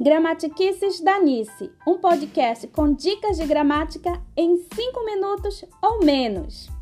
Gramatiquices da Nice, um podcast com dicas de gramática em 5 minutos ou menos.